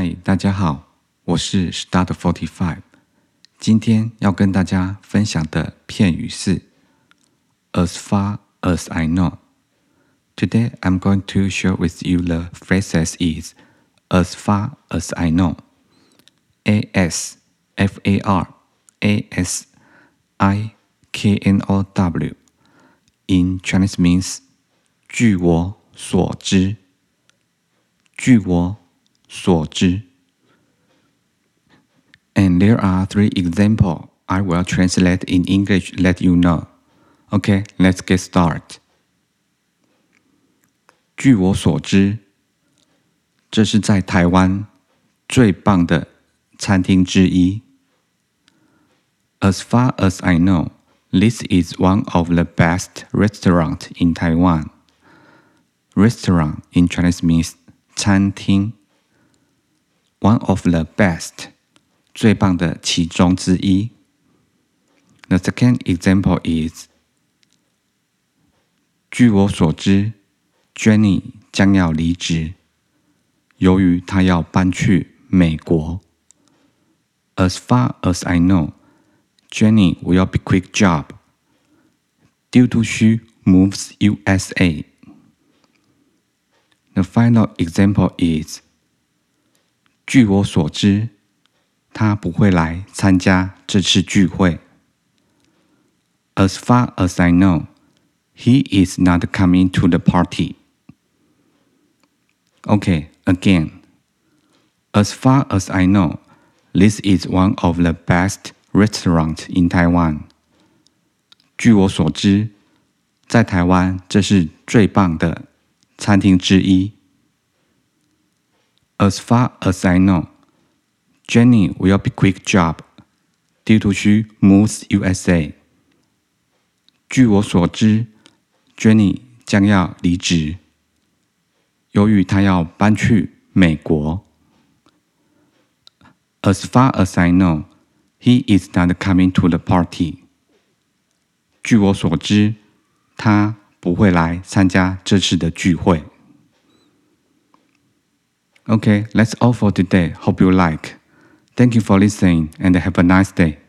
嗨，大家好，我是 Start Forty Five。今天要跟大家分享的片语是 "As far as I know"。Today I'm going to share with you the phrases is "As far as I know." A S F A R A S I K N O W in Chinese means 据我所知。据我 所知。And there are three examples I will translate in English let you know. Okay, let's get started. 据我所知，这是在台湾最棒的餐厅之一。As far as I know, this is one of the best restaurants in Taiwan. Restaurant in Chinese means 餐厅。 One of the best，最棒的其中之一。The second example is，据我所知，Jenny 将要离职，由于她要搬去美国。As far as I know, Jenny will be quit job due to she moves USA. The final example is. 据我所知，他不会来参加这次聚会。As far as I know, he is not coming to the party. Okay, again. As far as I know, this is one of the best restaurants in Taiwan. 据我所知，在台湾这是最棒的餐厅之一。As far as I know, Jenny will be quit job due to she moves USA. 据我所知，Jenny 将要离职，由于她要搬去美国。As far as I know, he is not coming to the party. 据我所知，他不会来参加这次的聚会。Okay, that's all for today. Hope you like. Thank you for listening and have a nice day.